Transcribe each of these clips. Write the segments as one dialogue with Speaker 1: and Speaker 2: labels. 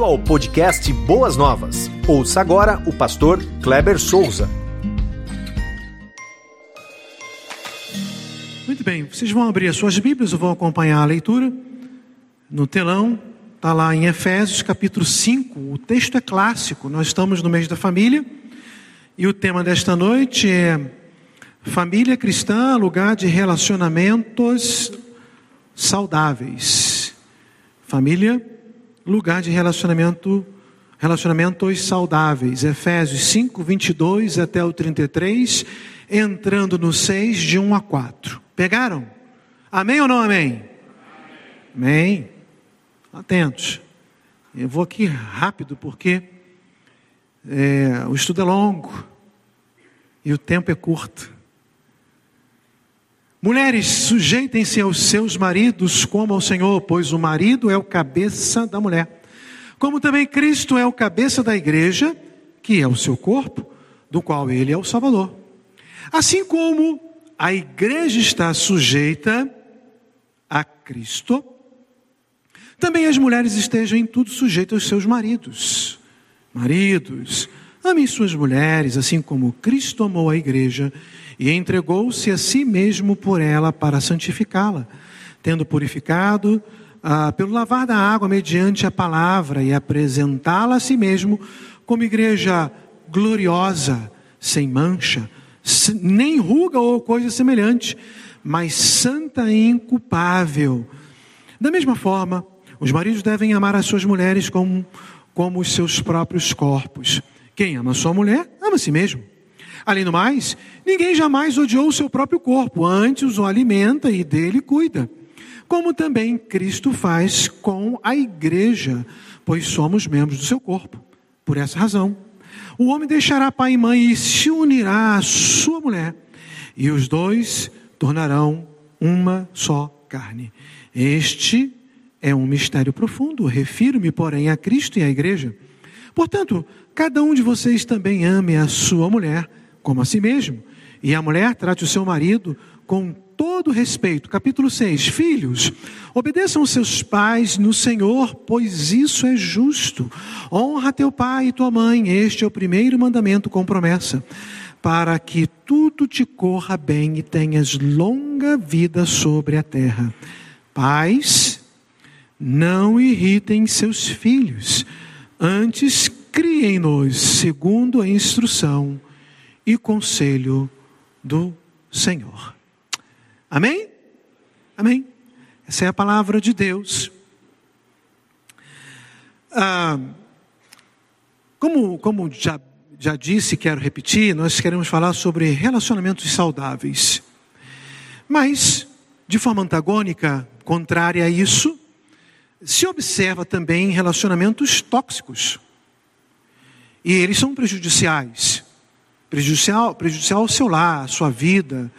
Speaker 1: Bem-vindo ao podcast Boas Novas. Ouça agora o pastor Kleber Souza.
Speaker 2: Muito bem, vocês vão abrir as suas Bíblias, ou vão acompanhar a leitura no telão. Está lá em Efésios capítulo 5. O texto é clássico. Nós estamos no mês da família e o tema desta noite é Família cristã, lugar de relacionamentos saudáveis. Família, lugar de relacionamento, relacionamentos saudáveis. Efésios 5, 22 até o 33, entrando no 6, de 1 a 4. Pegaram? Amém ou não amém? Amém. Atentos. Eu vou aqui rápido porque é, o estudo é longo e o tempo é curto. Mulheres, sujeitem-se aos seus maridos como ao Senhor, pois o marido é o cabeça da mulher. Como também Cristo é o cabeça da igreja, que é o seu corpo, do qual ele é o Salvador. Assim como a igreja está sujeita a Cristo, também as mulheres estejam em tudo sujeitas aos seus maridos. Maridos, amem suas mulheres, assim como Cristo amou a igreja e entregou-se a si mesmo por ela para santificá-la, tendo purificado ah, pelo lavar da água mediante a palavra e apresentá-la a si mesmo como igreja gloriosa, sem mancha, nem ruga ou coisa semelhante, mas santa e inculpável. Da mesma forma, os maridos devem amar as suas mulheres como, como os seus próprios corpos. Quem ama sua mulher, ama a si mesmo. Além do mais, ninguém jamais odiou o seu próprio corpo, antes o alimenta e dele cuida. Como também Cristo faz com a igreja, pois somos membros do seu corpo. Por essa razão, o homem deixará pai e mãe e se unirá à sua mulher, e os dois tornarão uma só carne. Este é um mistério profundo, refiro-me, porém, a Cristo e à igreja. Portanto, cada um de vocês também ame a sua mulher como a si mesmo. E a mulher trate o seu marido com todo respeito. Capítulo 6. Filhos, obedeçam seus pais no Senhor, pois isso é justo. Honra teu pai e tua mãe, este é o primeiro mandamento com promessa, para que tudo te corra bem e tenhas longa vida sobre a terra. Pais, não irritem seus filhos, antes criem-nos segundo a instrução e conselho do Senhor. Amém? Amém? Essa é a palavra de Deus. Ah, como, como já, já disse, quero repetir, nós queremos falar sobre relacionamentos saudáveis. Mas, de forma antagônica, contrária a isso, se observa também relacionamentos tóxicos. E eles são prejudiciais prejudicial, prejudicial ao seu lar, à sua vida,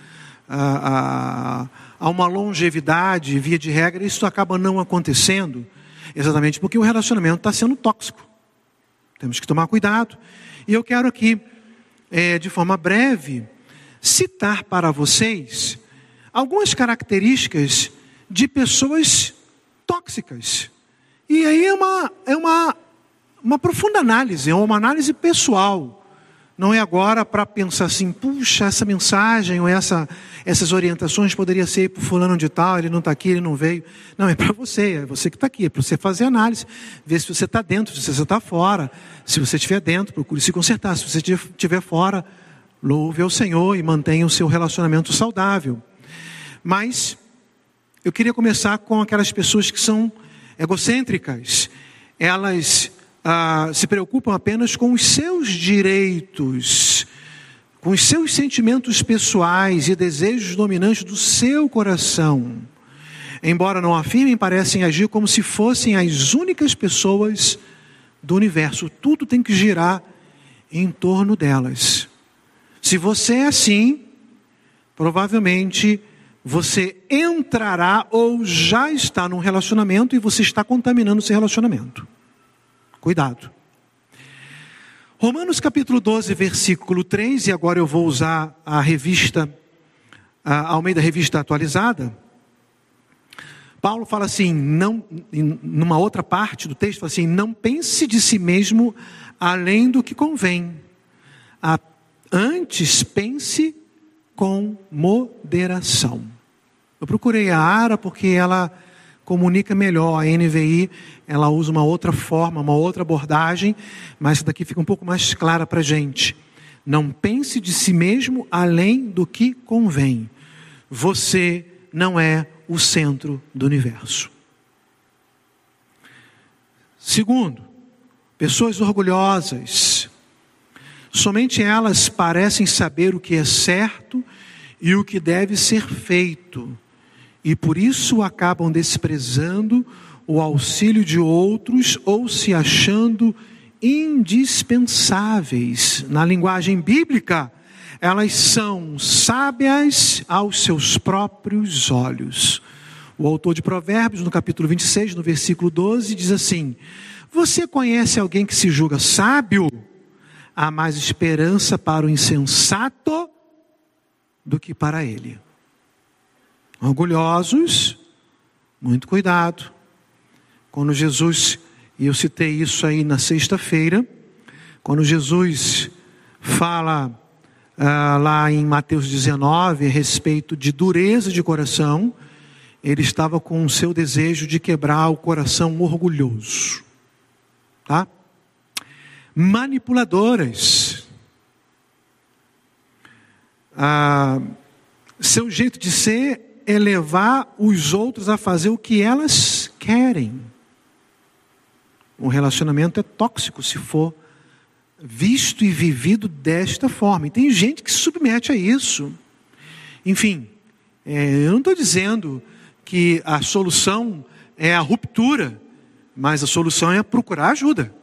Speaker 2: a, a, a uma longevidade, via de regra, isso acaba não acontecendo, exatamente porque o relacionamento está sendo tóxico. Temos que tomar cuidado. E eu quero aqui, é, de forma breve, citar para vocês algumas características de pessoas tóxicas. E aí é uma, é uma, uma profunda análise, é uma análise pessoal não é agora para pensar assim, puxa, essa mensagem ou essa, essas orientações poderia ser para fulano de tal, ele não está aqui, ele não veio. Não, é para você, é você que está aqui, é para você fazer análise, ver se você está dentro, se você está fora. Se você estiver dentro, procure se consertar. Se você estiver fora, louve ao Senhor e mantenha o seu relacionamento saudável. Mas eu queria começar com aquelas pessoas que são egocêntricas. Elas ah, se preocupam apenas com os seus direitos, com os seus sentimentos pessoais e desejos dominantes do seu coração. Embora não afirmem, parecem agir como se fossem as únicas pessoas do universo. Tudo tem que girar em torno delas. Se você é assim, provavelmente você entrará ou já está num relacionamento e você está contaminando esse relacionamento. Cuidado. Romanos capítulo 12, versículo 3, e agora eu vou usar a revista, a Almeida Revista Atualizada. Paulo fala assim, não, numa outra parte do texto, assim: não pense de si mesmo além do que convém. Antes pense com moderação. Eu procurei a ARA porque ela comunica melhor. A NVI, ela usa uma outra forma, uma outra abordagem, mas essa daqui fica um pouco mais clara para a gente. Não pense de si mesmo além do que convém. Você não é o centro do universo. Segundo, pessoas orgulhosas. Somente elas parecem saber o que é certo e o que deve ser feito, e por isso acabam desprezando o auxílio de outros ou se achando indispensáveis. Na linguagem bíblica, elas são sábias aos seus próprios olhos. O autor de Provérbios, no capítulo 26, no versículo 12, diz assim: Você conhece alguém que se julga sábio? Há mais esperança para o insensato do que para ele. Orgulhosos, muito cuidado. Quando Jesus, e eu citei isso aí na sexta-feira, quando Jesus fala ah, lá em Mateus 19 a respeito de dureza de coração, ele estava com o seu desejo de quebrar o coração orgulhoso. Tá? Manipuladoras. Ah, seu jeito de ser é levar os outros a fazer o que elas querem. Um relacionamento é tóxico se for visto e vivido desta forma. E tem gente que se submete a isso. Enfim, é, eu não estou dizendo que a solução é a ruptura, mas a solução é procurar ajuda.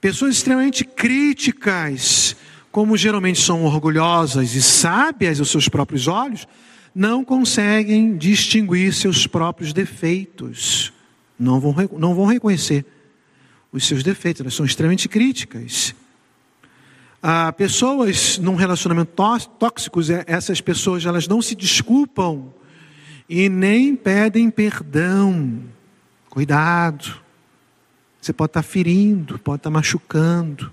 Speaker 2: Pessoas extremamente críticas, como geralmente são orgulhosas e sábias aos seus próprios olhos, não conseguem distinguir seus próprios defeitos, não vão, não vão reconhecer os seus defeitos, elas são extremamente críticas. Ah, pessoas num relacionamento tóxico, é, essas pessoas elas não se desculpam e nem pedem perdão. Cuidado. Você pode estar ferindo, pode estar machucando.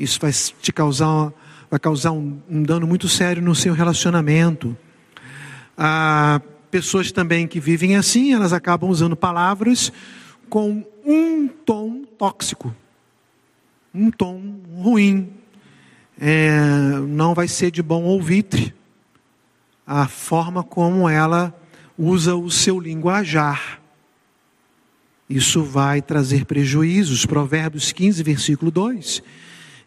Speaker 2: Isso vai te causar, vai causar um, um dano muito sério no seu relacionamento. Ah, pessoas também que vivem assim, elas acabam usando palavras com um tom tóxico, um tom ruim. É, não vai ser de bom ouvir a forma como ela usa o seu linguajar. Isso vai trazer prejuízos. Provérbios 15, versículo 2.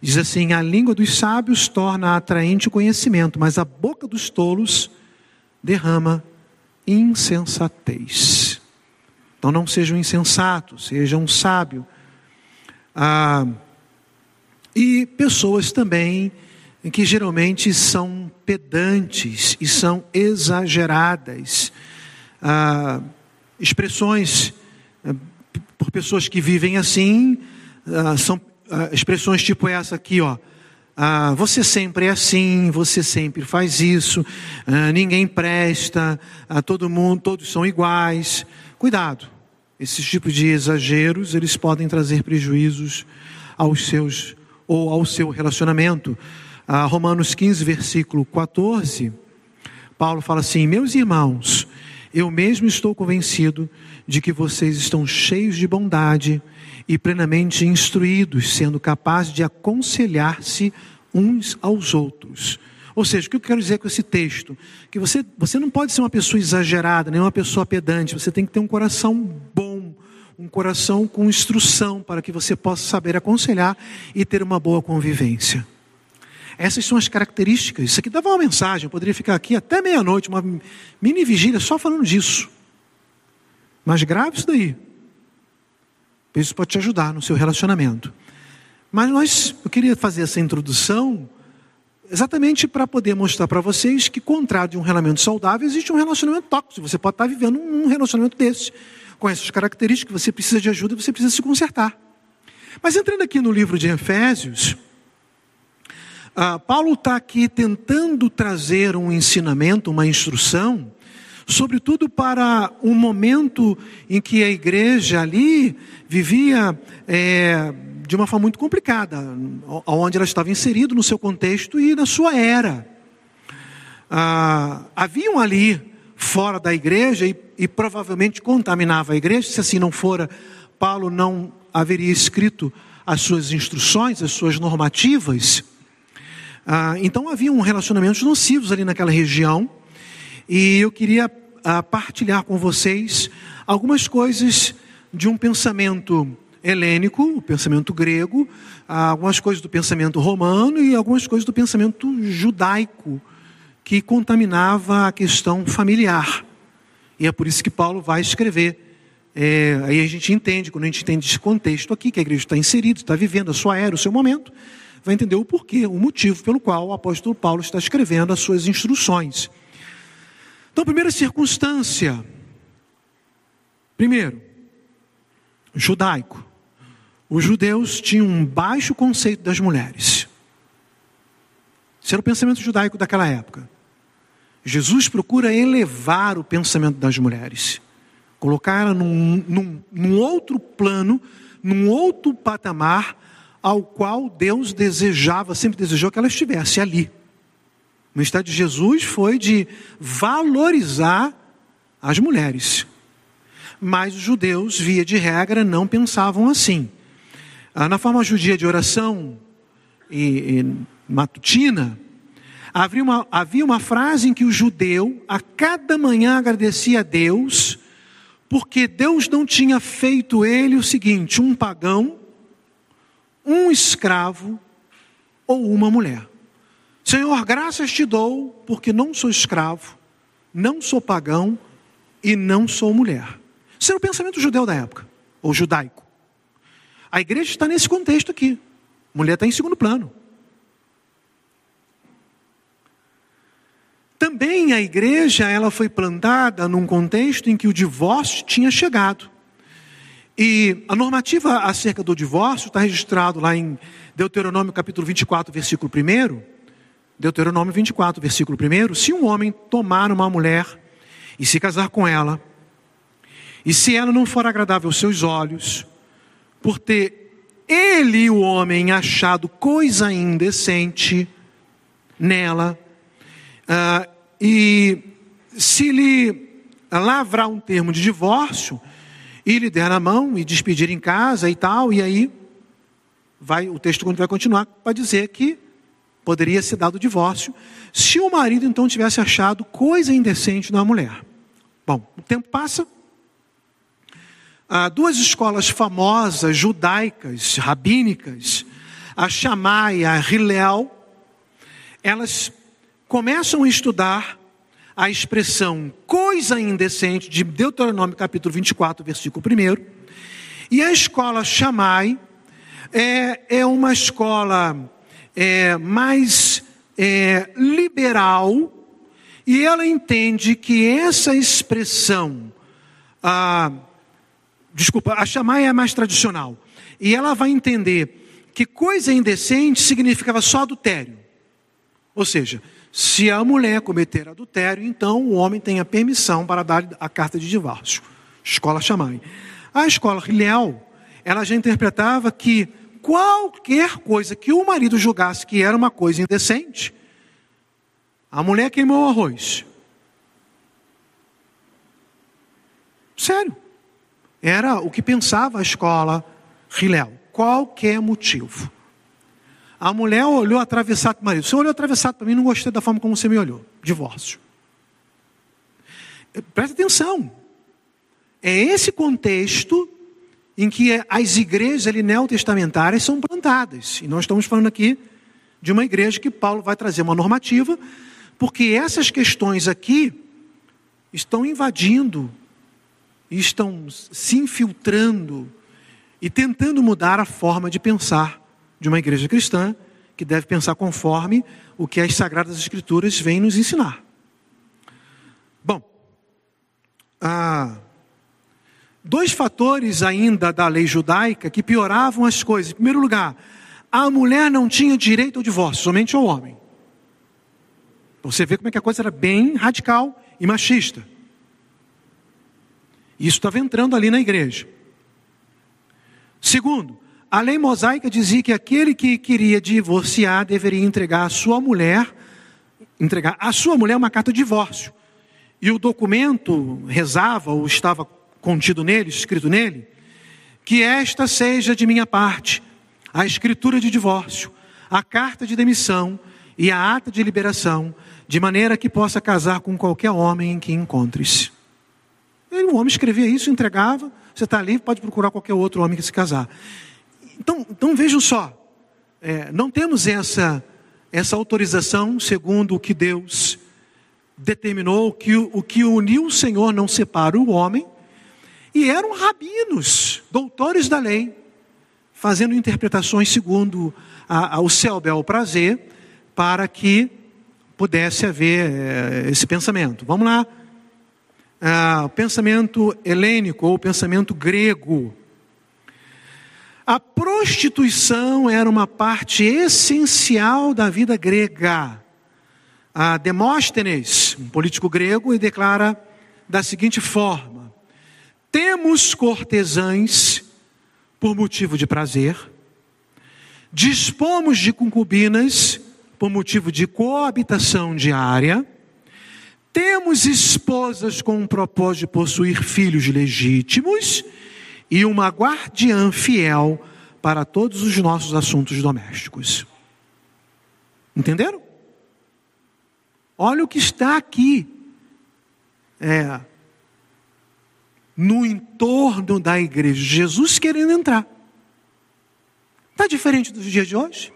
Speaker 2: Diz assim: A língua dos sábios torna atraente o conhecimento, mas a boca dos tolos derrama insensatez. Então não seja um insensato, seja um sábio. Ah, e pessoas também que geralmente são pedantes e são exageradas. Ah, expressões ah, por pessoas que vivem assim ah, são ah, expressões tipo essa aqui, ó. Ah, você sempre é assim, você sempre faz isso, ah, ninguém presta, ah, todo mundo, todos são iguais. Cuidado, esses tipos de exageros, eles podem trazer prejuízos aos seus ou ao seu relacionamento. Ah, Romanos 15, versículo 14, Paulo fala assim: Meus irmãos, eu mesmo estou convencido de que vocês estão cheios de bondade e plenamente instruídos, sendo capazes de aconselhar-se uns aos outros. Ou seja, o que eu quero dizer com esse texto? Que você, você não pode ser uma pessoa exagerada, nem uma pessoa pedante, você tem que ter um coração bom, um coração com instrução, para que você possa saber aconselhar e ter uma boa convivência. Essas são as características. Isso aqui dava uma mensagem, eu poderia ficar aqui até meia-noite, uma mini vigília só falando disso. Mas grave isso daí. Isso pode te ajudar no seu relacionamento. Mas nós, eu queria fazer essa introdução Exatamente para poder mostrar para vocês que, contrário de um relacionamento saudável, existe um relacionamento tóxico. Você pode estar vivendo um relacionamento desse, com essas características, você precisa de ajuda, você precisa se consertar. Mas entrando aqui no livro de Efésios, uh, Paulo está aqui tentando trazer um ensinamento, uma instrução sobretudo para um momento em que a igreja ali vivia é, de uma forma muito complicada, onde ela estava inserida no seu contexto e na sua era. Ah, haviam ali, fora da igreja, e, e provavelmente contaminava a igreja, se assim não fora, Paulo não haveria escrito as suas instruções, as suas normativas. Ah, então haviam relacionamentos nocivos ali naquela região, e eu queria ah, partilhar com vocês algumas coisas de um pensamento helênico, o pensamento grego, algumas coisas do pensamento romano e algumas coisas do pensamento judaico, que contaminava a questão familiar. E é por isso que Paulo vai escrever. É, aí a gente entende, quando a gente entende esse contexto aqui, que a igreja está inserida, está vivendo a sua era, o seu momento, vai entender o porquê, o motivo pelo qual o apóstolo Paulo está escrevendo as suas instruções. Então, primeira circunstância. Primeiro, judaico. Os judeus tinham um baixo conceito das mulheres. Esse era o pensamento judaico daquela época. Jesus procura elevar o pensamento das mulheres, colocar num, num, num outro plano, num outro patamar, ao qual Deus desejava, sempre desejou que ela estivesse ali. O ministério de Jesus foi de valorizar as mulheres. Mas os judeus, via de regra, não pensavam assim. Ah, na forma judia de oração e, e matutina, havia uma, havia uma frase em que o judeu, a cada manhã, agradecia a Deus, porque Deus não tinha feito ele o seguinte: um pagão, um escravo ou uma mulher. Senhor, graças te dou, porque não sou escravo, não sou pagão e não sou mulher. Esse era o pensamento judeu da época, ou judaico. A igreja está nesse contexto aqui. Mulher está em segundo plano. Também a igreja ela foi plantada num contexto em que o divórcio tinha chegado. E a normativa acerca do divórcio está registrado lá em Deuteronômio capítulo 24, versículo 1. Deuteronômio 24, versículo 1: Se um homem tomar uma mulher e se casar com ela, e se ela não for agradável aos seus olhos, por ter ele, o homem, achado coisa indecente nela, uh, e se lhe lavrar um termo de divórcio, e lhe der na mão e despedir em casa e tal, e aí vai o texto vai continuar para dizer que poderia ser dado o divórcio, se o marido então tivesse achado coisa indecente na mulher. Bom, o tempo passa. Ah, duas escolas famosas, judaicas, rabínicas, a Shammai e a Hillel, elas começam a estudar a expressão coisa indecente de Deuteronômio capítulo 24, versículo 1. E a escola Shammai é, é uma escola é, mais é, liberal e ela entende que essa expressão, a, desculpa, a Shammai é mais tradicional, e ela vai entender que coisa indecente significava só adultério. Ou seja, se a mulher cometer adultério, então o homem tem a permissão para dar a carta de divórcio. Escola Shammai. A escola Hillel, ela já interpretava que qualquer coisa que o marido julgasse que era uma coisa indecente, a mulher queimou o arroz. Sério. Era o que pensava a escola Hillel. Qualquer motivo. A mulher olhou atravessado para o marido. Você olhou atravessado para mim, não gostei da forma como você me olhou. Divórcio. Presta atenção. É esse contexto em que as igrejas ali neotestamentárias são plantadas. E nós estamos falando aqui de uma igreja que Paulo vai trazer uma normativa, porque essas questões aqui estão invadindo, estão se infiltrando e tentando mudar a forma de pensar de uma igreja cristã que deve pensar conforme o que as Sagradas Escrituras vêm nos ensinar. Bom, ah, dois fatores ainda da lei judaica que pioravam as coisas. Em primeiro lugar, a mulher não tinha direito ao divórcio, somente ao homem. Você vê como é que a coisa era bem radical e machista. Isso estava entrando ali na igreja. Segundo, a lei mosaica dizia que aquele que queria divorciar deveria entregar a sua mulher, entregar a sua mulher uma carta de divórcio. E o documento rezava, ou estava contido nele, escrito nele, que esta seja de minha parte a escritura de divórcio, a carta de demissão e a ata de liberação, de maneira que possa casar com qualquer homem em que encontre-se. O homem escrevia isso, entregava, você está livre, pode procurar qualquer outro homem que se casar. Então, então vejam só, é, não temos essa, essa autorização segundo o que Deus determinou, que o que uniu o Senhor não separa o homem, e eram rabinos, doutores da lei, fazendo interpretações segundo a, a, o seu bel prazer, para que pudesse haver é, esse pensamento. Vamos lá. Ah, pensamento helênico ou pensamento grego a prostituição era uma parte essencial da vida grega. A Demóstenes, um político grego, declara da seguinte forma: Temos cortesãs por motivo de prazer, dispomos de concubinas por motivo de coabitação diária, temos esposas com o propósito de possuir filhos legítimos e uma guardiã fiel para todos os nossos assuntos domésticos. Entenderam? Olha o que está aqui. É, no entorno da igreja, Jesus querendo entrar. Está diferente dos dias de hoje?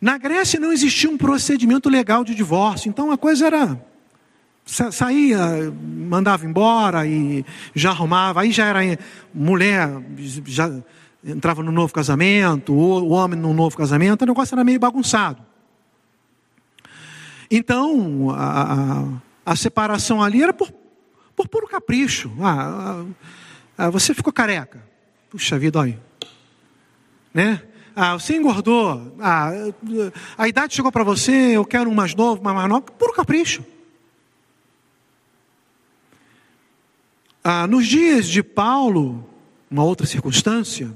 Speaker 2: Na Grécia não existia um procedimento legal de divórcio, então a coisa era saía, mandava embora e já arrumava, aí já era mulher, já entrava no novo casamento, o homem no novo casamento, o negócio era meio bagunçado. Então, a, a, a separação ali era por, por puro capricho. Ah, ah, você ficou careca. Puxa vida, olha. Né? Ah, você engordou. Ah, a idade chegou para você, eu quero um mais novo, um mais novo. Puro capricho. Ah, nos dias de Paulo, uma outra circunstância,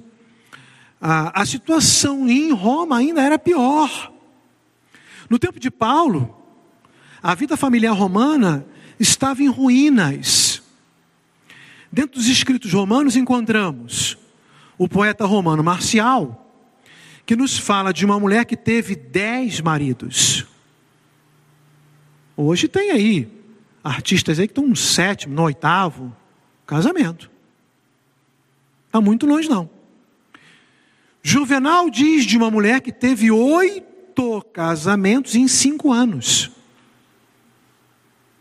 Speaker 2: a, a situação em Roma ainda era pior. No tempo de Paulo, a vida familiar romana estava em ruínas. Dentro dos escritos romanos encontramos o poeta romano Marcial, que nos fala de uma mulher que teve dez maridos. Hoje tem aí artistas aí que estão no sétimo, no oitavo, Casamento. Está muito longe, não. Juvenal diz de uma mulher que teve oito casamentos em cinco anos.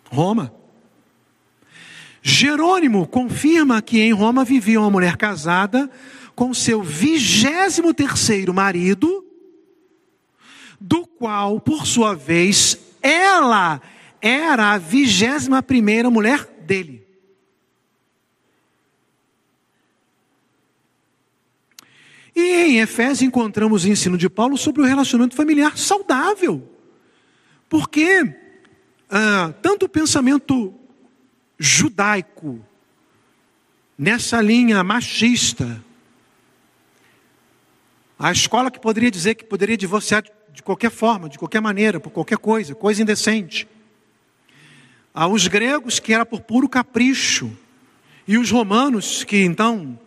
Speaker 2: Roma. Jerônimo confirma que em Roma vivia uma mulher casada com seu vigésimo terceiro marido, do qual, por sua vez, ela era a vigésima primeira mulher dele. E em Efésios encontramos o ensino de Paulo sobre o relacionamento familiar saudável. Porque ah, tanto o pensamento judaico, nessa linha machista, a escola que poderia dizer que poderia divorciar de qualquer forma, de qualquer maneira, por qualquer coisa, coisa indecente. Os gregos que era por puro capricho. E os romanos que então,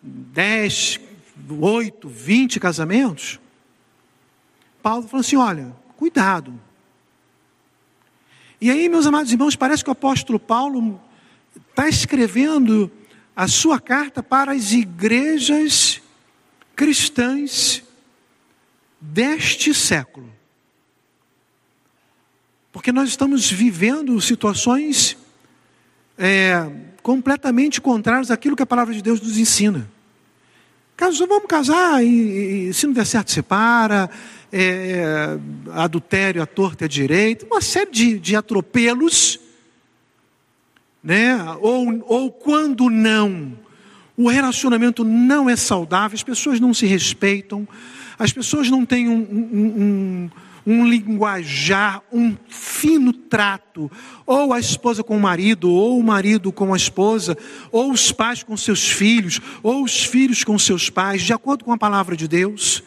Speaker 2: 10, oito, vinte casamentos, Paulo falou assim: olha, cuidado. E aí, meus amados irmãos, parece que o apóstolo Paulo está escrevendo a sua carta para as igrejas cristãs deste século. Porque nós estamos vivendo situações é, completamente contrárias àquilo que a palavra de Deus nos ensina. Casou, vamos casar e, e, se não der certo, separa. É, adultério à torta e à direita, uma série de, de atropelos. Né? Ou, ou quando não, o relacionamento não é saudável, as pessoas não se respeitam, as pessoas não têm um, um, um, um linguajar, um fino trato, ou a esposa com o marido, ou o marido com a esposa, ou os pais com seus filhos, ou os filhos com seus pais, de acordo com a palavra de Deus,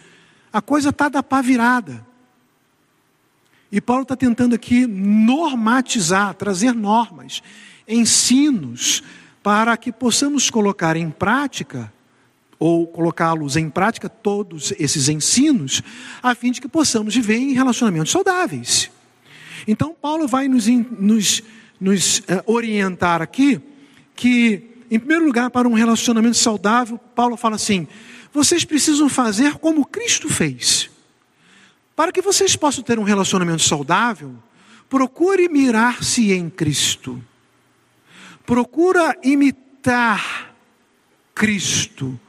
Speaker 2: a coisa está da pá virada. E Paulo está tentando aqui normatizar, trazer normas, ensinos, para que possamos colocar em prática ou colocá-los em prática todos esses ensinos, a fim de que possamos viver em relacionamentos saudáveis. Então, Paulo vai nos, nos, nos uh, orientar aqui que, em primeiro lugar, para um relacionamento saudável, Paulo fala assim: vocês precisam fazer como Cristo fez. Para que vocês possam ter um relacionamento saudável, procure mirar-se em Cristo. Procura imitar Cristo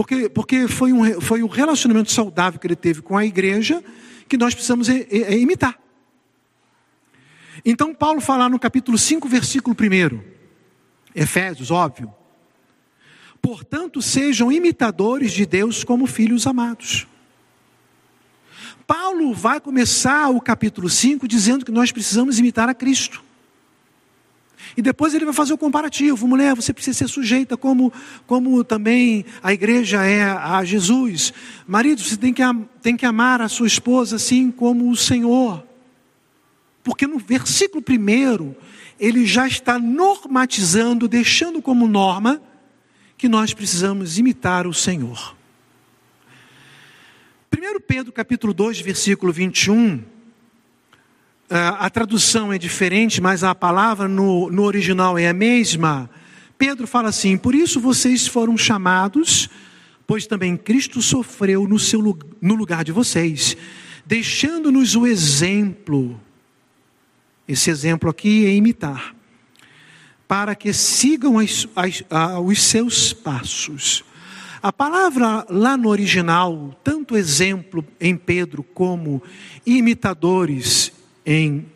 Speaker 2: porque, porque foi, um, foi um relacionamento saudável que ele teve com a igreja que nós precisamos é, é imitar. Então, Paulo fala no capítulo 5, versículo 1, Efésios, óbvio. Portanto, sejam imitadores de Deus como filhos amados. Paulo vai começar o capítulo 5 dizendo que nós precisamos imitar a Cristo. E depois ele vai fazer o comparativo. Mulher, você precisa ser sujeita como, como também a igreja é a Jesus. Marido, você tem que, tem que amar a sua esposa assim como o Senhor. Porque no versículo primeiro, ele já está normatizando, deixando como norma, que nós precisamos imitar o Senhor. 1 Pedro capítulo 2, versículo 21, ah, a tradução é diferente, mas a palavra no, no original é a mesma. Pedro fala assim: Por isso vocês foram chamados, pois também Cristo sofreu no, seu, no lugar de vocês, deixando-nos o exemplo. Esse exemplo aqui é imitar, para que sigam as, as, os seus passos. A palavra lá no original, tanto exemplo em Pedro como imitadores em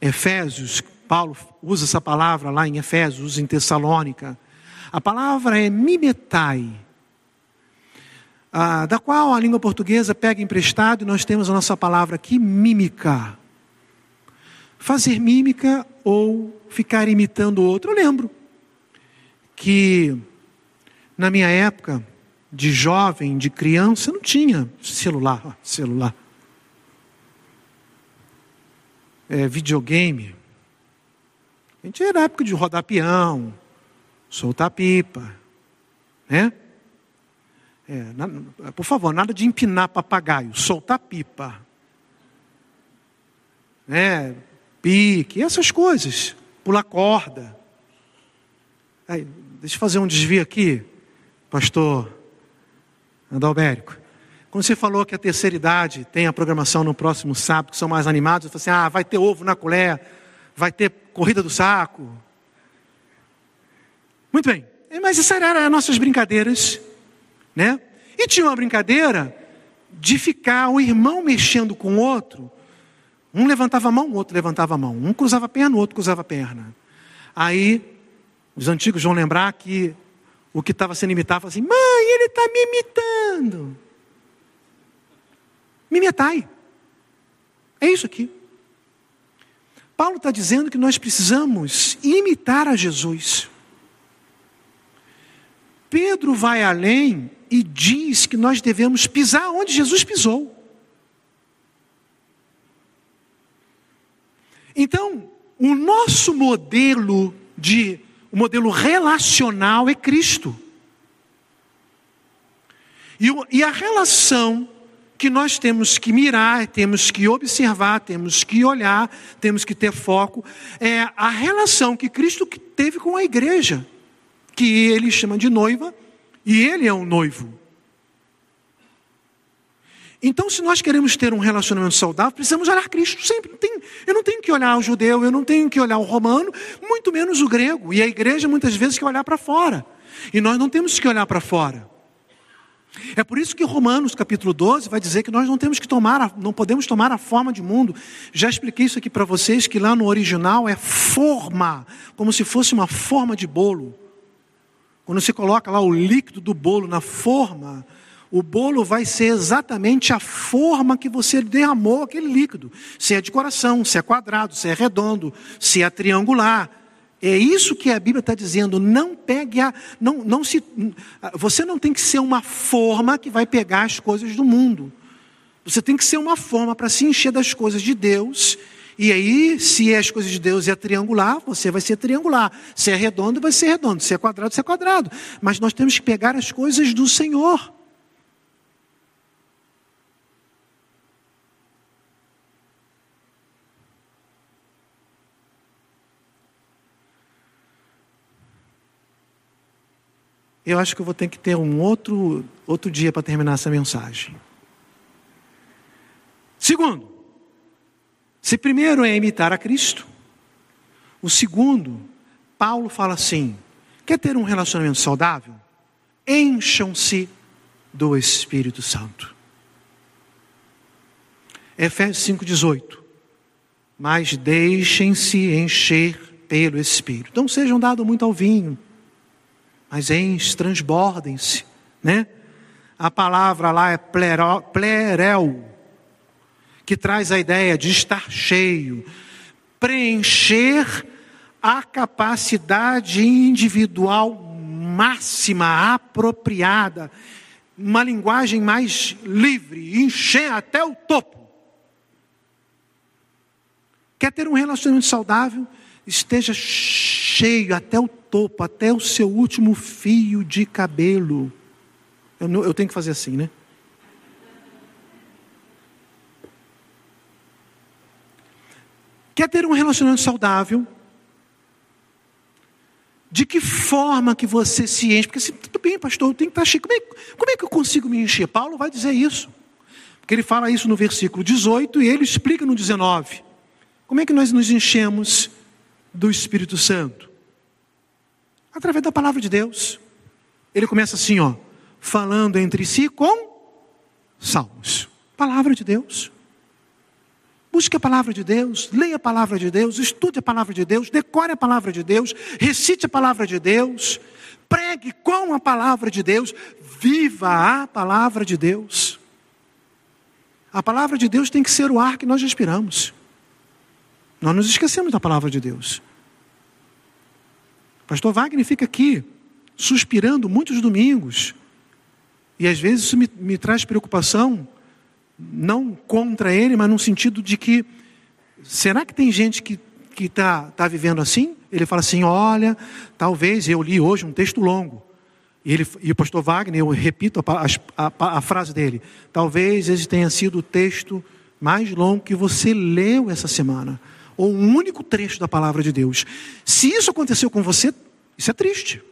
Speaker 2: Efésios, Paulo usa essa palavra lá em Efésios, em Tessalônica. A palavra é mimetai, ah, da qual a língua portuguesa pega emprestado e nós temos a nossa palavra aqui, mímica. Fazer mímica ou ficar imitando o outro. Eu lembro que na minha época de jovem, de criança, não tinha celular, celular é, videogame. A gente era época de rodar peão, soltar pipa, né? É, na, por favor, nada de empinar papagaio, soltar pipa, né? Pique, essas coisas, pular corda. Aí, deixa eu fazer um desvio aqui, pastor Adalbérico. Quando você falou que a terceira idade tem a programação no próximo sábado, que são mais animados, eu falei assim: ah, vai ter ovo na colher, vai ter corrida do saco. Muito bem, mas essas eram as nossas brincadeiras, né? E tinha uma brincadeira de ficar o irmão mexendo com o outro. Um levantava a mão, o outro levantava a mão. Um cruzava a perna, o outro cruzava a perna. Aí, os antigos vão lembrar que o que estava sendo imitado, falava assim: mãe, ele está me imitando. Mimetai. É isso aqui. Paulo está dizendo que nós precisamos imitar a Jesus. Pedro vai além e diz que nós devemos pisar onde Jesus pisou. Então, o nosso modelo de o modelo relacional é Cristo. E, e a relação que nós temos que mirar, temos que observar, temos que olhar, temos que ter foco, é a relação que Cristo teve com a igreja, que ele chama de noiva, e ele é um noivo. Então, se nós queremos ter um relacionamento saudável, precisamos olhar Cristo sempre. Não tem, eu não tenho que olhar o judeu, eu não tenho que olhar o romano, muito menos o grego. E a igreja muitas vezes quer olhar para fora. E nós não temos que olhar para fora. É por isso que Romanos capítulo 12 vai dizer que nós não temos que tomar, não podemos tomar a forma de mundo. Já expliquei isso aqui para vocês que lá no original é forma, como se fosse uma forma de bolo. Quando você coloca lá o líquido do bolo na forma, o bolo vai ser exatamente a forma que você derramou aquele líquido. Se é de coração, se é quadrado, se é redondo, se é triangular. É isso que a Bíblia está dizendo. Não pegue a. Não, não se, você não tem que ser uma forma que vai pegar as coisas do mundo. Você tem que ser uma forma para se encher das coisas de Deus. E aí, se as coisas de Deus é triangular, você vai ser triangular. Se é redondo, vai ser redondo. Se é quadrado, vai ser quadrado. Mas nós temos que pegar as coisas do Senhor. Eu acho que eu vou ter que ter um outro, outro dia para terminar essa mensagem. Segundo, se primeiro é imitar a Cristo, o segundo, Paulo fala assim: quer ter um relacionamento saudável? Encham-se do Espírito Santo. Efésios 5,18. Mas deixem-se encher pelo Espírito. Não sejam dados muito ao vinho, mas ens, transbordem-se, né? A palavra lá é plerel, que traz a ideia de estar cheio, preencher a capacidade individual máxima, apropriada, uma linguagem mais livre, encher até o topo. Quer ter um relacionamento saudável? Esteja cheio até o topo, até o seu último fio de cabelo. Eu, não, eu tenho que fazer assim, né? Quer ter um relacionamento saudável? De que forma que você se enche? Porque assim, tudo bem, pastor, eu tenho que estar cheio. Como é, como é que eu consigo me encher? Paulo vai dizer isso. Porque ele fala isso no versículo 18 e ele explica no 19. Como é que nós nos enchemos do Espírito Santo? Através da palavra de Deus. Ele começa assim, ó, falando entre si com salmos. Palavra de Deus. Busque a palavra de Deus, leia a palavra de Deus, estude a palavra de Deus, decore a palavra de Deus, recite a palavra de Deus, pregue com a palavra de Deus, viva a palavra de Deus. A palavra de Deus tem que ser o ar que nós respiramos. Nós nos esquecemos da palavra de Deus. Pastor Wagner fica aqui, suspirando muitos domingos. E às vezes isso me, me traz preocupação, não contra ele, mas no sentido de que, será que tem gente que está tá vivendo assim? Ele fala assim: olha, talvez, eu li hoje um texto longo. E, ele, e o pastor Wagner, eu repito a, a, a frase dele: talvez esse tenha sido o texto mais longo que você leu essa semana ou um único trecho da palavra de Deus. Se isso aconteceu com você, isso é triste.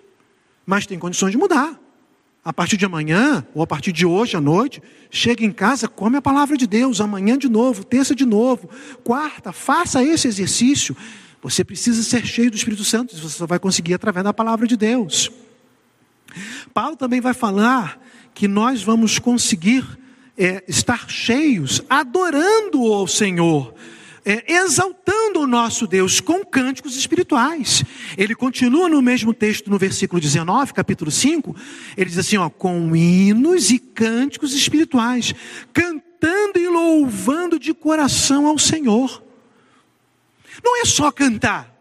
Speaker 2: Mas tem condições de mudar. A partir de amanhã, ou a partir de hoje à noite, chega em casa, come a palavra de Deus. Amanhã de novo, terça de novo, quarta, faça esse exercício. Você precisa ser cheio do Espírito Santo, você só vai conseguir através da palavra de Deus. Paulo também vai falar que nós vamos conseguir é, estar cheios adorando ao Senhor é, exaltando o nosso Deus com cânticos espirituais. Ele continua no mesmo texto, no versículo 19, capítulo 5, ele diz assim: ó, com hinos e cânticos espirituais, cantando e louvando de coração ao Senhor. Não é só cantar,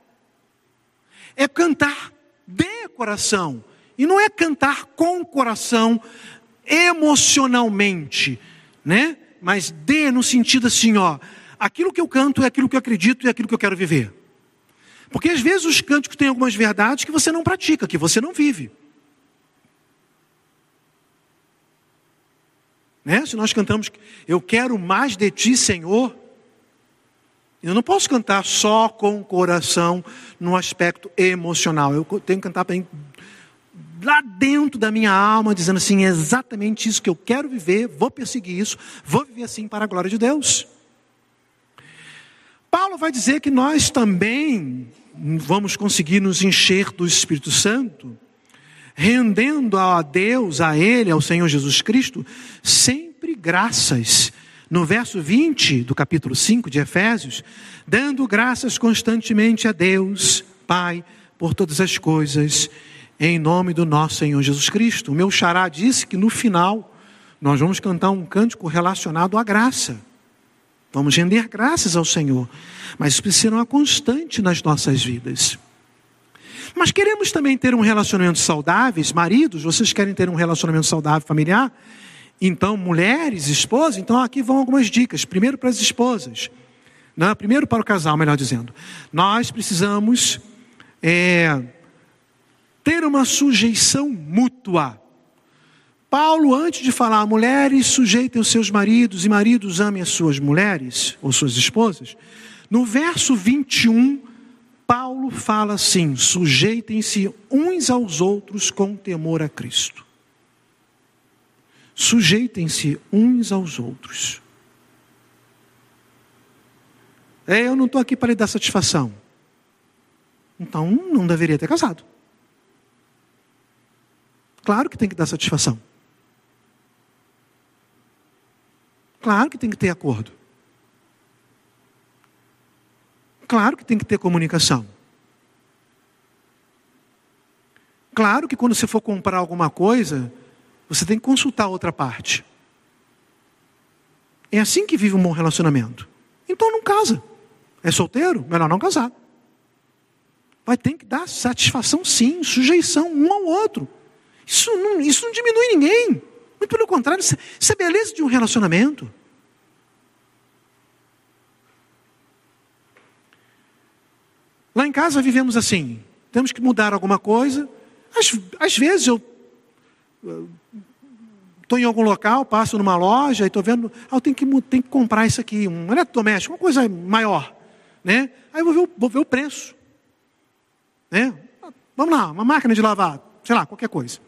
Speaker 2: é cantar de coração, e não é cantar com coração emocionalmente, né? Mas de no sentido assim, ó, aquilo que eu canto é aquilo que eu acredito e é aquilo que eu quero viver. Porque às vezes os cânticos têm algumas verdades que você não pratica, que você não vive. Né? Se nós cantamos, eu quero mais de ti, Senhor, eu não posso cantar só com o coração no aspecto emocional. Eu tenho que cantar bem lá dentro da minha alma, dizendo assim: é exatamente isso que eu quero viver, vou perseguir isso, vou viver assim para a glória de Deus. Paulo vai dizer que nós também vamos conseguir nos encher do Espírito Santo, rendendo a Deus, a Ele, ao Senhor Jesus Cristo, sempre graças. No verso 20 do capítulo 5 de Efésios, dando graças constantemente a Deus, Pai, por todas as coisas, em nome do nosso Senhor Jesus Cristo. O meu xará disse que no final nós vamos cantar um cântico relacionado à graça. Vamos render graças ao Senhor. Mas isso precisa ser uma constante nas nossas vidas. Mas queremos também ter um relacionamento saudável, maridos, vocês querem ter um relacionamento saudável familiar? Então, mulheres, esposas, então aqui vão algumas dicas. Primeiro para as esposas. Não, né? primeiro para o casal, melhor dizendo. Nós precisamos é, ter uma sujeição mútua. Paulo, antes de falar, mulheres sujeitem os seus maridos e maridos amem as suas mulheres ou suas esposas, no verso 21, Paulo fala assim: sujeitem-se uns aos outros com temor a Cristo. Sujeitem-se uns aos outros. É, eu não estou aqui para lhe dar satisfação. Então, não deveria ter casado. Claro que tem que dar satisfação. Claro que tem que ter acordo. Claro que tem que ter comunicação. Claro que quando você for comprar alguma coisa, você tem que consultar a outra parte. É assim que vive um bom relacionamento. Então não casa. É solteiro? Melhor não casar. Vai ter que dar satisfação sim, sujeição um ao outro. Isso não, isso não diminui ninguém. Muito pelo contrário, isso é beleza de um relacionamento. Lá em casa vivemos assim. Temos que mudar alguma coisa. Às, às vezes eu estou em algum local, passo numa loja e estou vendo, ah, eu tenho que, tenho que comprar isso aqui, um eletrodoméstico, uma coisa maior. Né? Aí eu vou ver, o, vou ver o preço. Né? Vamos lá, uma máquina de lavar, sei lá, qualquer coisa.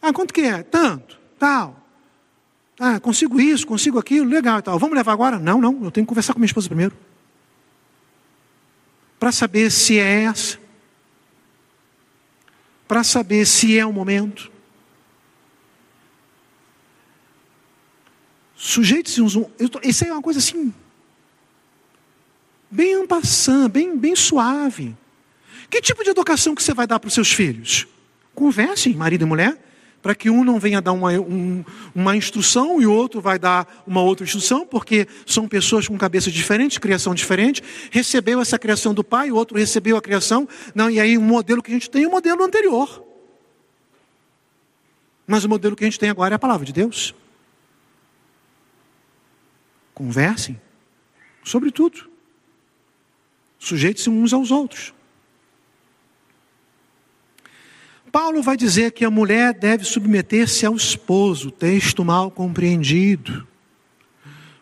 Speaker 2: Ah, quanto que é? Tanto, tal. Ah, consigo isso, consigo aquilo, legal e tal. Vamos levar agora? Não, não, eu tenho que conversar com minha esposa primeiro para saber se é essa, para saber se é o momento. Sujeite-se uns. Isso aí é uma coisa assim, bem ampassã, bem, bem suave. Que tipo de educação que você vai dar para os seus filhos? Conversem, marido e mulher para que um não venha dar uma, um, uma instrução e o outro vai dar uma outra instrução, porque são pessoas com cabeça diferente, criação diferente. Recebeu essa criação do pai, o outro recebeu a criação. Não, e aí o modelo que a gente tem é o modelo anterior. Mas o modelo que a gente tem agora é a palavra de Deus. Conversem sobre tudo. Sujeite-se uns aos outros. Paulo vai dizer que a mulher deve submeter-se ao esposo, texto mal compreendido.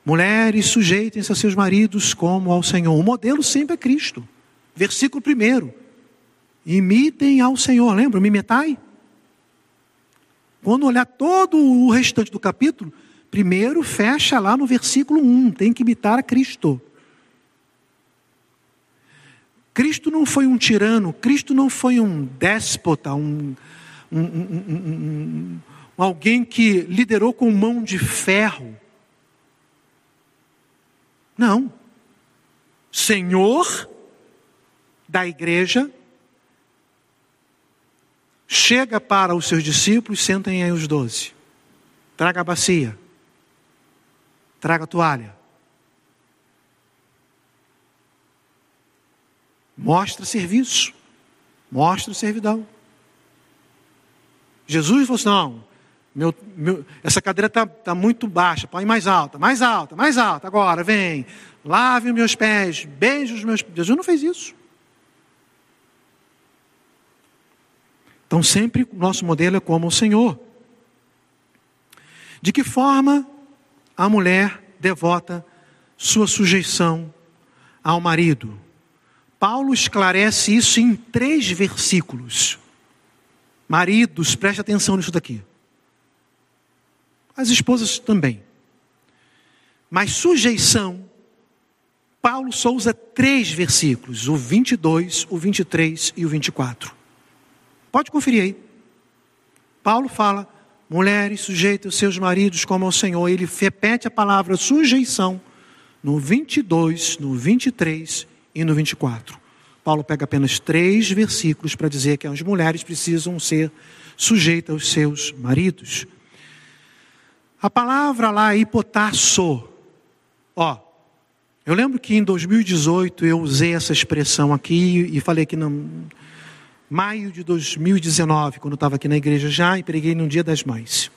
Speaker 2: Mulheres sujeitem-se a seus maridos como ao Senhor. O modelo sempre é Cristo. Versículo 1. Imitem ao Senhor. Lembra? Mimetai? Quando olhar todo o restante do capítulo, primeiro fecha lá no versículo 1. Tem que imitar a Cristo. Cristo não foi um tirano, Cristo não foi um déspota, um, um, um, um alguém que liderou com mão de ferro. Não. Senhor da igreja, chega para os seus discípulos, sentem aí os doze. Traga a bacia, traga a toalha. Mostra serviço. Mostra servidão. Jesus falou assim: não, meu, meu, essa cadeira está tá muito baixa, põe mais alta, mais alta, mais alta. Agora, vem, lave os meus pés, beije os meus pés. Jesus não fez isso. Então, sempre o nosso modelo é como o Senhor. De que forma a mulher devota sua sujeição ao marido? Paulo esclarece isso em três versículos. Maridos, preste atenção nisso daqui. As esposas também. Mas sujeição, Paulo só usa três versículos: o 22, o 23 e o 24. Pode conferir aí. Paulo fala: mulheres, sujeitem os seus maridos como ao Senhor. Ele repete a palavra sujeição no 22, no 23 e no 24. Paulo pega apenas três versículos para dizer que as mulheres precisam ser sujeitas aos seus maridos. A palavra lá, hipotasso, ó, eu lembro que em 2018 eu usei essa expressão aqui e falei que no maio de 2019, quando eu estava aqui na igreja já, e preguei no Dia das Mães.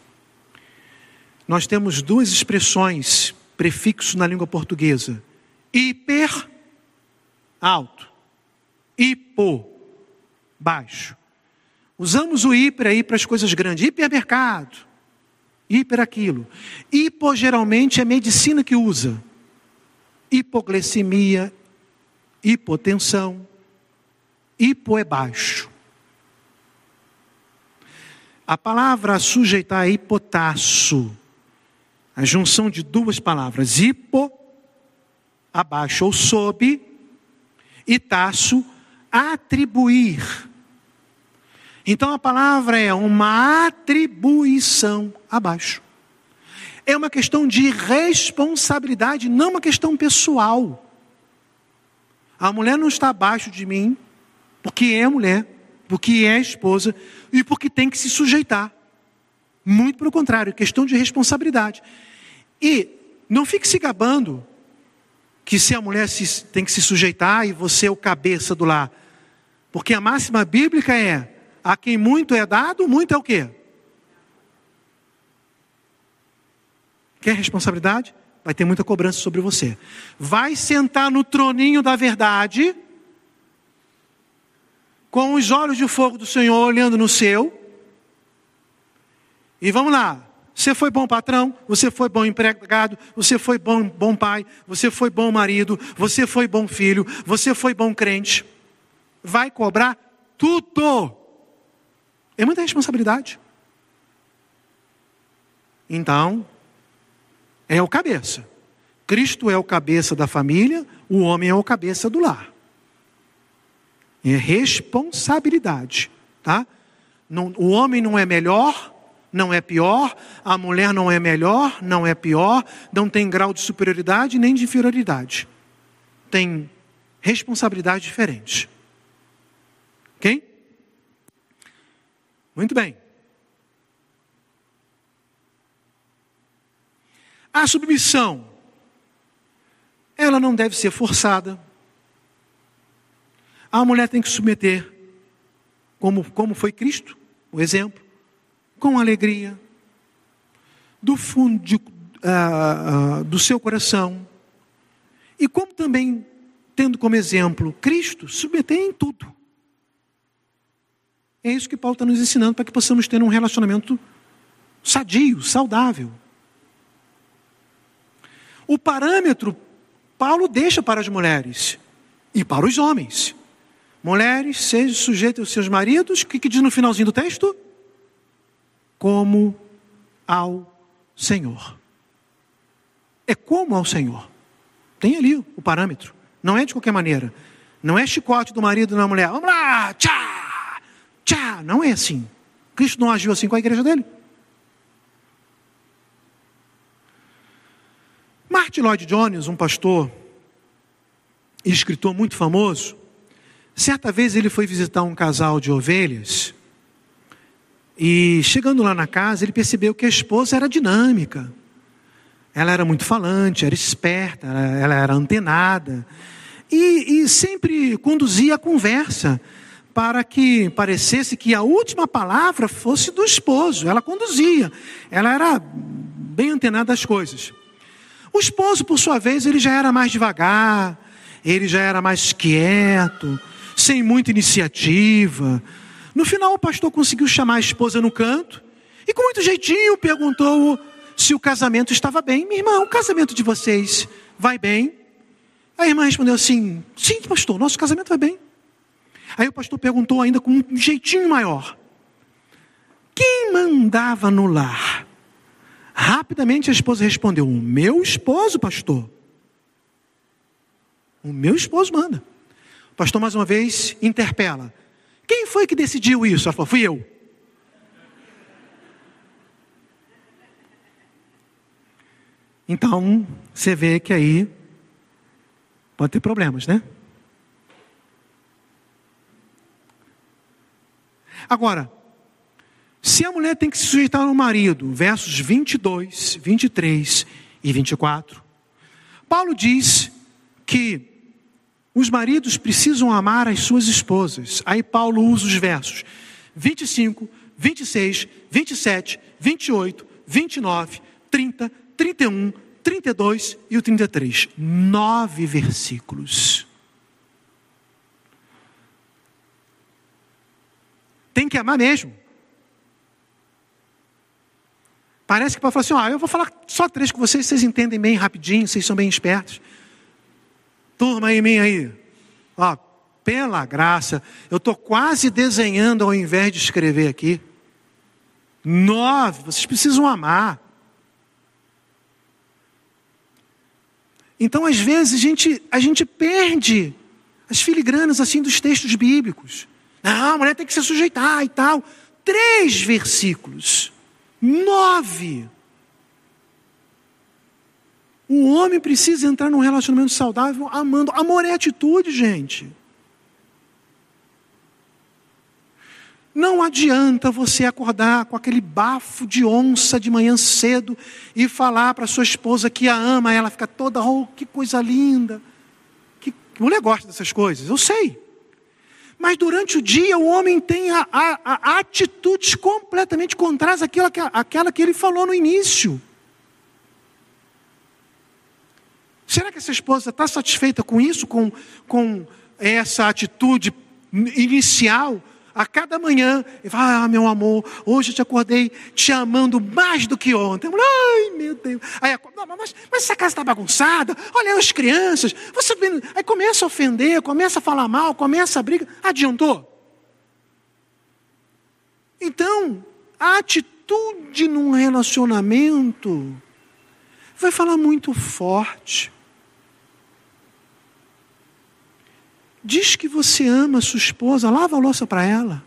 Speaker 2: Nós temos duas expressões, prefixos na língua portuguesa: hiper, alto, hipo, baixo. Usamos o hiper aí para as coisas grandes, hipermercado, hiper aquilo. Hipo geralmente é medicina que usa hipoglicemia, hipotensão. Hipo é baixo. A palavra sujeitar é hipotasso. A junção de duas palavras, hipo, abaixo ou sob, e taço, atribuir. Então a palavra é uma atribuição abaixo é uma questão de responsabilidade, não uma questão pessoal. A mulher não está abaixo de mim, porque é mulher, porque é esposa e porque tem que se sujeitar. Muito pelo contrário, questão de responsabilidade. E não fique se gabando que se a mulher se, tem que se sujeitar e você é o cabeça do lar. Porque a máxima bíblica é: a quem muito é dado, muito é o quê? Quer responsabilidade? Vai ter muita cobrança sobre você. Vai sentar no troninho da verdade, com os olhos de fogo do Senhor olhando no seu. E vamos lá. Você foi bom patrão, você foi bom empregado, você foi bom, bom pai, você foi bom marido, você foi bom filho, você foi bom crente. Vai cobrar tudo. É muita responsabilidade. Então, é o cabeça. Cristo é o cabeça da família, o homem é o cabeça do lar. É responsabilidade, tá? Não, o homem não é melhor, não é pior, a mulher não é melhor, não é pior, não tem grau de superioridade nem de inferioridade. Tem responsabilidade diferente. Ok? Muito bem. A submissão, ela não deve ser forçada. A mulher tem que submeter, como, como foi Cristo, o exemplo, com alegria, do fundo de, uh, uh, do seu coração. E como também, tendo como exemplo Cristo, submeter em tudo. É isso que Paulo está nos ensinando para que possamos ter um relacionamento sadio, saudável. O parâmetro, Paulo deixa para as mulheres e para os homens. Mulheres, sejam sujeitos aos seus maridos, o que, que diz no finalzinho do texto? Como ao Senhor. É como ao Senhor. Tem ali o parâmetro. Não é de qualquer maneira. Não é chicote do marido na mulher. Vamos lá, tchá, tchá. Não é assim. Cristo não agiu assim com a igreja dele. Martin Lloyd Jones, um pastor e escritor muito famoso, certa vez ele foi visitar um casal de ovelhas e chegando lá na casa ele percebeu que a esposa era dinâmica. Ela era muito falante, era esperta, ela era antenada e, e sempre conduzia a conversa para que parecesse que a última palavra fosse do esposo. Ela conduzia, ela era bem antenada às coisas. O esposo, por sua vez, ele já era mais devagar, ele já era mais quieto, sem muita iniciativa. No final, o pastor conseguiu chamar a esposa no canto e, com muito jeitinho, perguntou se o casamento estava bem. Minha irmã, o casamento de vocês vai bem? A irmã respondeu assim: Sim, pastor, nosso casamento vai bem. Aí o pastor perguntou ainda com um jeitinho maior: Quem mandava no lar? Rapidamente a esposa respondeu: O meu esposo, pastor. O meu esposo manda. O pastor, mais uma vez, interpela: Quem foi que decidiu isso? Ela falou: Fui eu. Então, você vê que aí pode ter problemas, né? Se a mulher tem que se sujeitar ao marido, versos 22, 23 e 24, Paulo diz que os maridos precisam amar as suas esposas. Aí Paulo usa os versos 25, 26, 27, 28, 29, 30, 31, 32 e o 33. Nove versículos. Tem que amar mesmo. Parece que para falar assim, ó, eu vou falar só três com vocês, vocês entendem bem rapidinho, vocês são bem espertos. Turma em mim aí. Ó, pela graça, eu estou quase desenhando ao invés de escrever aqui. Nove, vocês precisam amar. Então, às vezes, a gente, a gente perde as filigranas assim dos textos bíblicos. Não, a mulher tem que se sujeitar e tal. Três versículos. Nove. O homem precisa entrar num relacionamento saudável amando. Amor é atitude, gente. Não adianta você acordar com aquele bafo de onça de manhã cedo e falar para sua esposa que a ama, ela fica toda, oh, que coisa linda. Que mulher gosta dessas coisas, eu sei. Mas durante o dia o homem tem a, a, a atitudes completamente contrárias àquela que, àquela que ele falou no início. Será que essa esposa está satisfeita com isso, com, com essa atitude inicial? A cada manhã, ele fala, ah, meu amor, hoje eu te acordei te amando mais do que ontem. Ai, meu Deus. Aí, mas, mas essa casa está bagunçada, olha as crianças. Você, aí começa a ofender, começa a falar mal, começa a briga. Adiantou? Então, a atitude num relacionamento vai falar muito forte. Diz que você ama sua esposa, lava a louça para ela.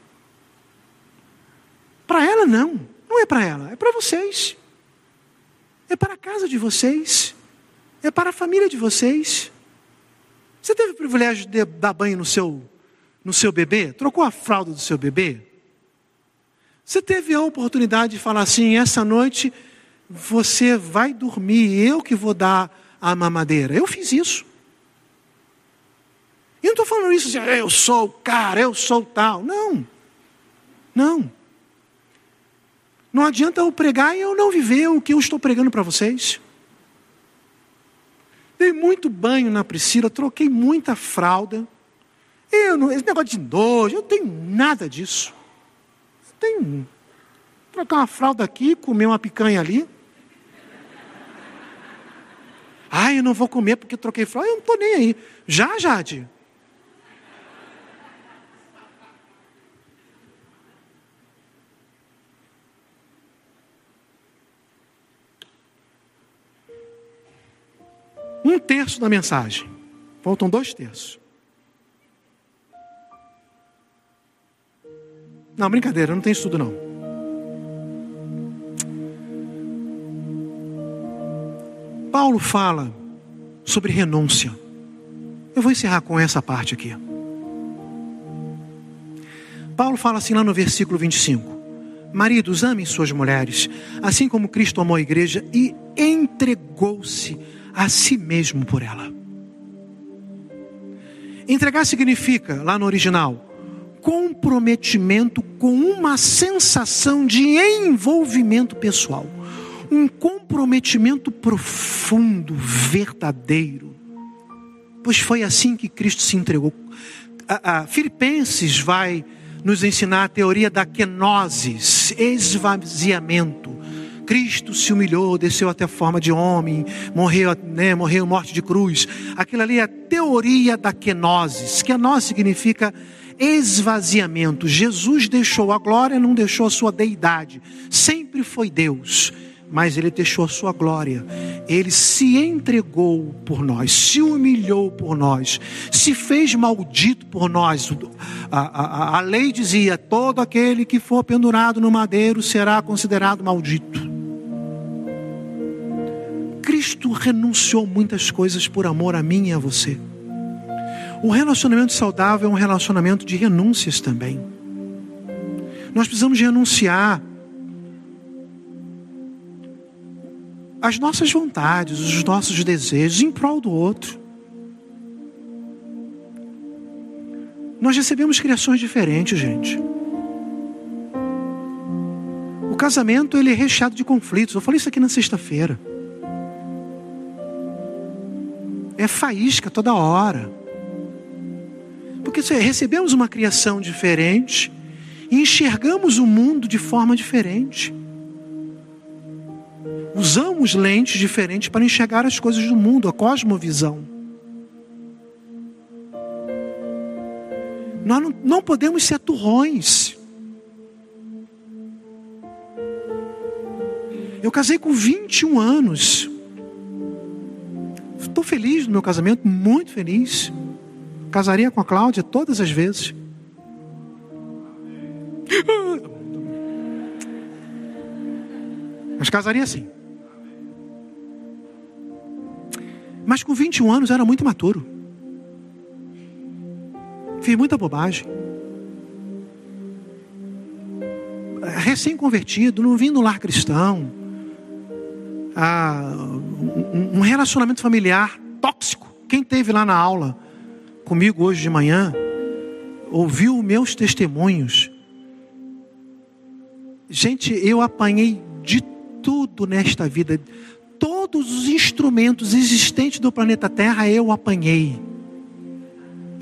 Speaker 2: Para ela não, não é para ela, é para vocês. É para a casa de vocês. É para a família de vocês. Você teve o privilégio de dar banho no seu, no seu bebê? Trocou a fralda do seu bebê? Você teve a oportunidade de falar assim: essa noite você vai dormir, eu que vou dar a mamadeira. Eu fiz isso. E não estou falando isso assim, eu sou o cara, eu sou tal. Não. Não. Não adianta eu pregar e eu não viver o que eu estou pregando para vocês. Dei muito banho na Priscila, troquei muita fralda. Eu não, esse negócio de nojo, eu não tenho nada disso. Eu tenho. Trocar uma fralda aqui, comer uma picanha ali. Ai, eu não vou comer porque troquei fralda. Eu não estou nem aí. Já, Jade? Um terço da mensagem. Faltam dois terços. Não, brincadeira, não tem estudo não. Paulo fala sobre renúncia. Eu vou encerrar com essa parte aqui. Paulo fala assim lá no versículo 25: Maridos, amem suas mulheres, assim como Cristo amou a igreja e entregou-se a si mesmo por ela. Entregar significa, lá no original, comprometimento com uma sensação de envolvimento pessoal, um comprometimento profundo, verdadeiro. Pois foi assim que Cristo se entregou. A, a Filipenses vai nos ensinar a teoria da kenosis, esvaziamento Cristo se humilhou, desceu até a forma de homem, morreu, né, morreu morte de cruz. Aquilo ali é a teoria da kenosis. Kenosis significa esvaziamento. Jesus deixou a glória, não deixou a sua deidade. Sempre foi Deus, mas ele deixou a sua glória. Ele se entregou por nós, se humilhou por nós, se fez maldito por nós. A, a, a lei dizia: todo aquele que for pendurado no madeiro será considerado maldito. Cristo renunciou muitas coisas por amor a mim e a você. O relacionamento saudável é um relacionamento de renúncias também. Nós precisamos renunciar às nossas vontades, os nossos desejos em prol do outro. Nós recebemos criações diferentes, gente. O casamento ele é recheado de conflitos. Eu falei isso aqui na sexta-feira. É faísca toda hora. Porque recebemos uma criação diferente e enxergamos o mundo de forma diferente. Usamos lentes diferentes para enxergar as coisas do mundo, a cosmovisão. Nós não, não podemos ser turrões. Eu casei com 21 anos. Estou feliz no meu casamento, muito feliz. Casaria com a Cláudia todas as vezes. Mas casaria sim. Mas com 21 anos era muito maturo. Fiz muita bobagem. Recém-convertido, não vim no lar cristão. Ah, um relacionamento familiar tóxico. Quem teve lá na aula comigo hoje de manhã, ouviu meus testemunhos. Gente, eu apanhei de tudo nesta vida. Todos os instrumentos existentes do planeta Terra eu apanhei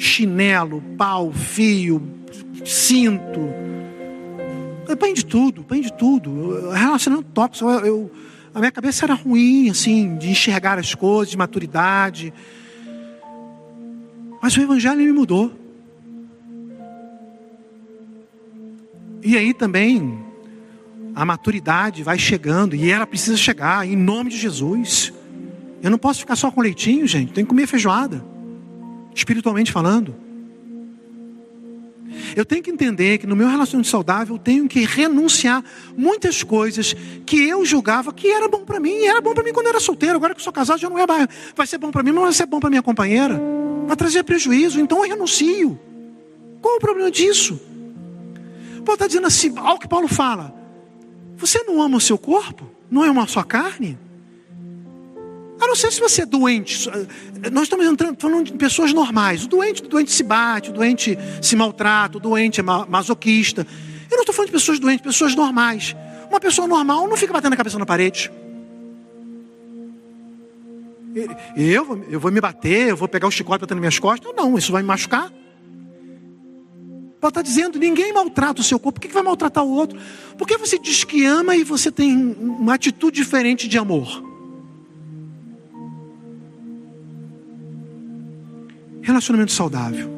Speaker 2: chinelo, pau, fio, cinto. Põe de tudo, põe de tudo. Relacionamento tóxico. Eu, eu, a minha cabeça era ruim, assim, de enxergar as coisas, de maturidade. Mas o Evangelho me mudou. E aí também a maturidade vai chegando e ela precisa chegar em nome de Jesus. Eu não posso ficar só com leitinho, gente. Tem que comer feijoada espiritualmente falando. Eu tenho que entender que no meu relacionamento saudável eu tenho que renunciar muitas coisas que eu julgava que era bom para mim, e era bom para mim quando eu era solteiro, agora que sou casado já não é mais, vai ser bom para mim, não vai ser bom para minha companheira, vai trazer prejuízo, então eu renuncio. Qual o problema disso? Paulo está dizendo assim, ao que Paulo fala, você não ama o seu corpo? Não é uma sua carne? A não ser se você é doente. Nós estamos entrando, falando de pessoas normais. O doente, o doente se bate, o doente se maltrata, o doente é masoquista. Eu não estou falando de pessoas doentes, pessoas normais. Uma pessoa normal não fica batendo a cabeça na parede. Eu, eu vou me bater, eu vou pegar o chicote batendo nas minhas costas. Não, isso vai me machucar. Paulo está dizendo: ninguém maltrata o seu corpo, por que, que vai maltratar o outro? Porque você diz que ama e você tem uma atitude diferente de amor. Relacionamento saudável.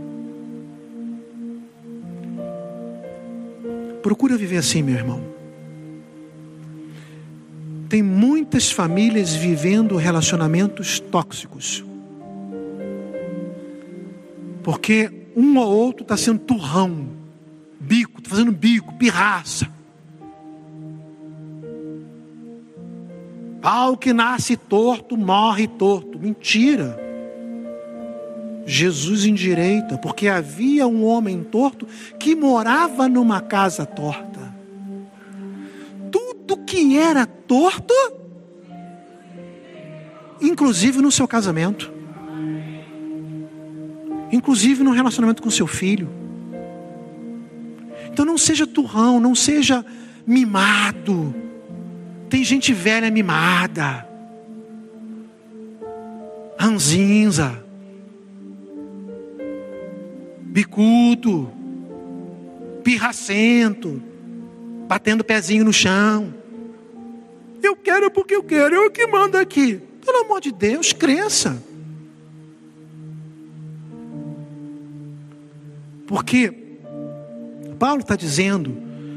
Speaker 2: Procura viver assim, meu irmão. Tem muitas famílias vivendo relacionamentos tóxicos. Porque um ou outro está sendo turrão, bico, está fazendo bico, pirraça. Pau que nasce torto, morre torto. Mentira. Jesus endireita, porque havia um homem torto que morava numa casa torta. Tudo que era torto, inclusive no seu casamento, inclusive no relacionamento com seu filho. Então não seja turrão, não seja mimado. Tem gente velha mimada, ranzinza bicudo, pirracento, batendo pezinho no chão. Eu quero porque eu quero, eu que mando aqui. Pelo amor de Deus, cresça. Porque Paulo está dizendo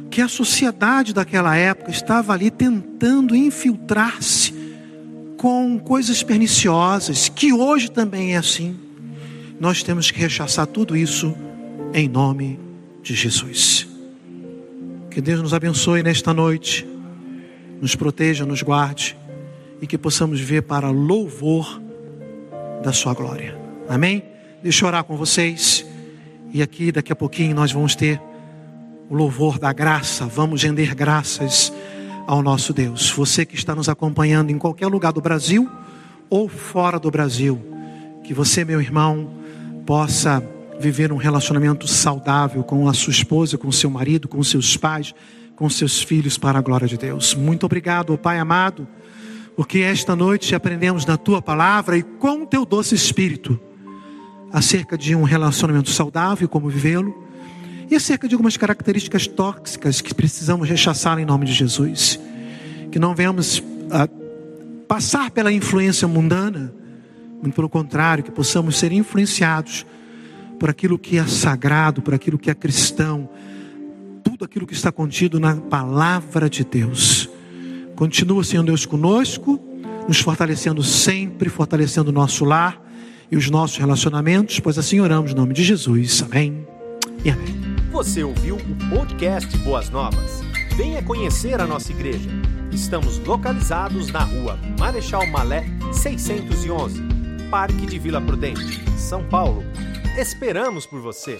Speaker 2: que a sociedade daquela época estava ali tentando infiltrar-se com coisas perniciosas, que hoje também é assim nós temos que rechaçar tudo isso em nome de Jesus. Que Deus nos abençoe nesta noite, nos proteja, nos guarde e que possamos ver para louvor da Sua glória. Amém? Deixa eu orar com vocês e aqui daqui a pouquinho nós vamos ter o louvor da graça, vamos render graças ao nosso Deus. Você que está nos acompanhando em qualquer lugar do Brasil ou fora do Brasil, que você, meu irmão, possa viver um relacionamento saudável com a sua esposa, com seu marido, com seus pais, com seus filhos para a glória de Deus. Muito obrigado, Pai amado, porque esta noite aprendemos na tua palavra e com o teu doce espírito acerca de um relacionamento saudável, como vivê-lo, e acerca de algumas características tóxicas que precisamos rechaçar em nome de Jesus. Que não venhamos a passar pela influência mundana, muito pelo contrário, que possamos ser influenciados por aquilo que é sagrado, por aquilo que é cristão, tudo aquilo que está contido na palavra de Deus. Continua, Senhor Deus, conosco, nos fortalecendo sempre, fortalecendo o nosso lar e os nossos relacionamentos, pois assim oramos em nome de Jesus. Amém e amém.
Speaker 1: Você ouviu o podcast Boas Novas? Venha conhecer a nossa igreja. Estamos localizados na rua Marechal Malé 611, Parque de Vila Prudente, São Paulo. Esperamos por você!